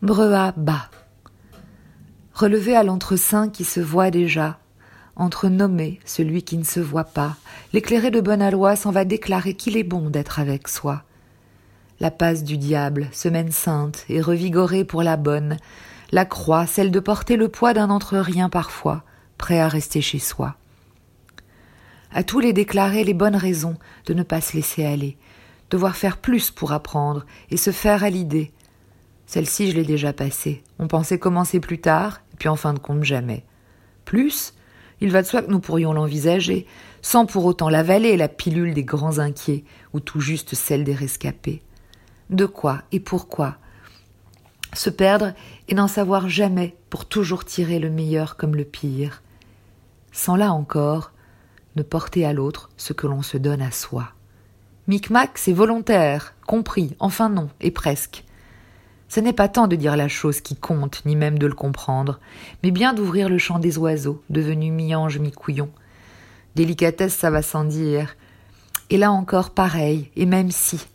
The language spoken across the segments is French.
Brea bas. Relevé à l'entresain qui se voit déjà, entre nommé celui qui ne se voit pas, l'éclairé de bonne aloi s'en va déclarer qu'il est bon d'être avec soi. La passe du diable, semaine sainte et revigorée pour la bonne, la croix, celle de porter le poids d'un entre-rien parfois, prêt à rester chez soi. À tous les déclarer les bonnes raisons de ne pas se laisser aller, devoir faire plus pour apprendre et se faire à l'idée. Celle-ci, je l'ai déjà passée. On pensait commencer plus tard, puis en fin de compte, jamais. Plus, il va de soi que nous pourrions l'envisager, sans pour autant l'avaler, la pilule des grands inquiets, ou tout juste celle des rescapés. De quoi et pourquoi Se perdre et n'en savoir jamais pour toujours tirer le meilleur comme le pire. Sans là encore, ne porter à l'autre ce que l'on se donne à soi. Micmac, c'est volontaire, compris, enfin non, et presque. Ce n'est pas tant de dire la chose qui compte, ni même de le comprendre, mais bien d'ouvrir le champ des oiseaux, devenus mi-ange, mi-couillon. Délicatesse, ça va sans dire. Et là encore, pareil, et même si.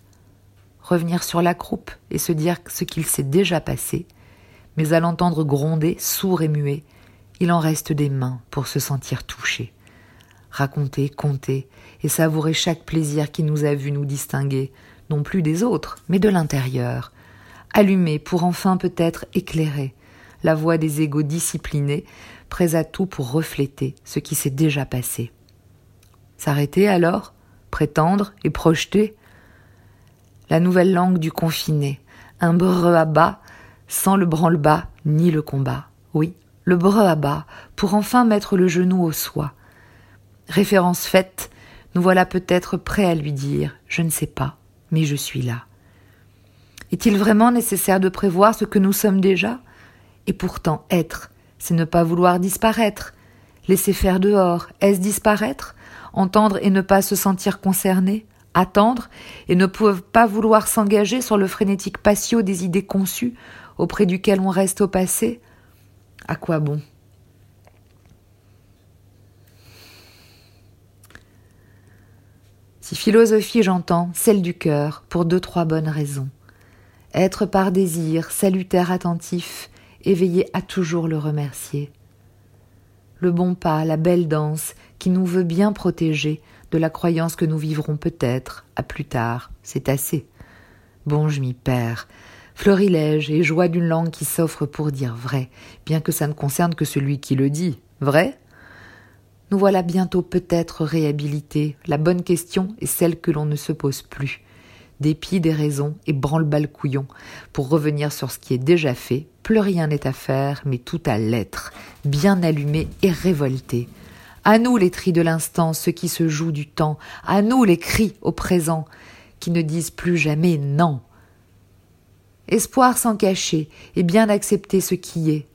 Revenir sur la croupe et se dire ce qu'il s'est déjà passé, mais à l'entendre gronder, sourd et muet, il en reste des mains pour se sentir touché raconter, compter et savourer chaque plaisir qui nous a vu nous distinguer, non plus des autres, mais de l'intérieur, allumer pour enfin peut-être éclairer la voix des égaux disciplinés, prêts à tout pour refléter ce qui s'est déjà passé. S'arrêter alors, prétendre et projeter La nouvelle langue du confiné, un bas, sans le branle-bas ni le combat. Oui, le bas, pour enfin mettre le genou au soi, Référence faite, nous voilà peut-être prêts à lui dire Je ne sais pas, mais je suis là. Est-il vraiment nécessaire de prévoir ce que nous sommes déjà? Et pourtant, être, c'est ne pas vouloir disparaître. Laisser faire dehors, est-ce disparaître? Entendre et ne pas se sentir concerné Attendre et ne pas vouloir s'engager sur le frénétique patio des idées conçues auprès duquel on reste au passé? À quoi bon? Si philosophie j'entends, celle du cœur, pour deux trois bonnes raisons. Être par désir, salutaire attentif, éveillé à toujours le remercier. Le bon pas, la belle danse, qui nous veut bien protéger de la croyance que nous vivrons peut-être, à plus tard, c'est assez. Bon, je m'y perds. Florilège et joie d'une langue qui s'offre pour dire vrai, bien que ça ne concerne que celui qui le dit. Vrai? Nous voilà bientôt peut-être réhabilités. La bonne question est celle que l'on ne se pose plus. Dépit des raisons et branle-balle couillon. Pour revenir sur ce qui est déjà fait, plus rien n'est à faire, mais tout à l'être, bien allumé et révolté. À nous les tris de l'instant, ceux qui se jouent du temps, à nous les cris au présent, qui ne disent plus jamais non. Espoir sans cacher et bien accepter ce qui est.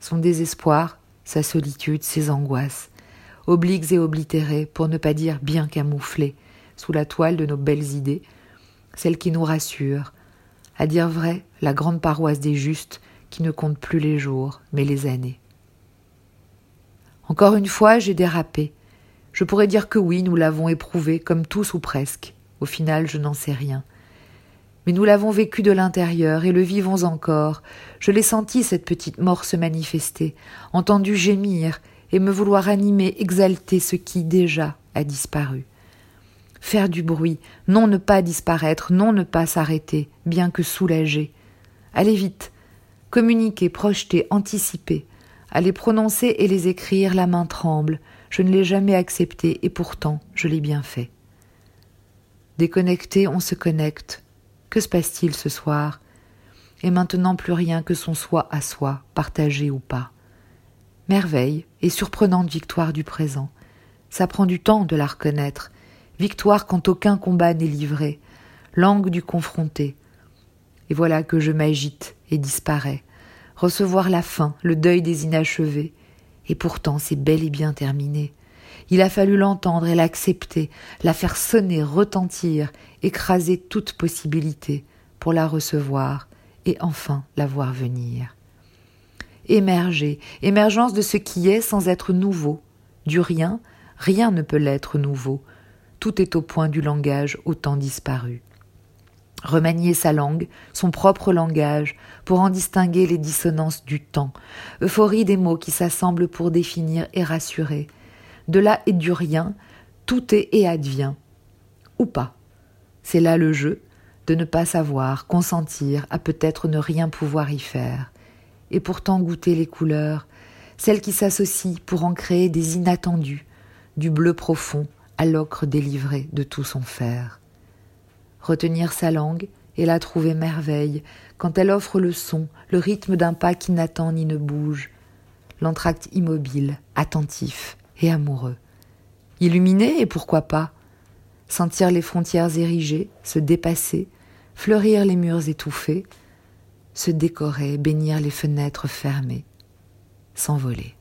Son désespoir, sa solitude, ses angoisses obliques et oblitérés, pour ne pas dire bien camouflés, sous la toile de nos belles idées, celles qui nous rassurent, à dire vrai, la grande paroisse des justes qui ne compte plus les jours, mais les années. Encore une fois, j'ai dérapé. Je pourrais dire que oui, nous l'avons éprouvé, comme tous ou presque. Au final, je n'en sais rien. Mais nous l'avons vécu de l'intérieur et le vivons encore. Je l'ai senti, cette petite mort se manifester, entendu gémir et me vouloir animer, exalter ce qui déjà a disparu. Faire du bruit, non ne pas disparaître, non ne pas s'arrêter, bien que soulager. Aller vite, communiquer, projeter, anticiper. À les prononcer et les écrire, la main tremble. Je ne l'ai jamais accepté et pourtant je l'ai bien fait. Déconnecté, on se connecte. Que se passe-t-il ce soir? Et maintenant plus rien que son soi à soi, partagé ou pas merveille et surprenante victoire du présent. Ça prend du temps de la reconnaître, victoire quand aucun combat n'est livré, langue du confronté. Et voilà que je m'agite et disparais, recevoir la fin, le deuil des inachevés, et pourtant c'est bel et bien terminé. Il a fallu l'entendre et l'accepter, la faire sonner, retentir, écraser toute possibilité pour la recevoir et enfin la voir venir émerger, émergence de ce qui est sans être nouveau. Du rien, rien ne peut l'être nouveau. Tout est au point du langage autant disparu. remanier sa langue, son propre langage, pour en distinguer les dissonances du temps, euphorie des mots qui s'assemblent pour définir et rassurer. De là et du rien, tout est et advient. Ou pas. C'est là le jeu, de ne pas savoir, consentir à peut-être ne rien pouvoir y faire, et pourtant goûter les couleurs, celles qui s'associent pour en créer des inattendus, du bleu profond à l'ocre délivré de tout son fer retenir sa langue et la trouver merveille quand elle offre le son, le rythme d'un pas qui n'attend ni ne bouge, l'entracte immobile, attentif et amoureux. Illuminé et pourquoi pas Sentir les frontières érigées, se dépasser, fleurir les murs étouffés, se décorer, bénir les fenêtres fermées, s'envoler.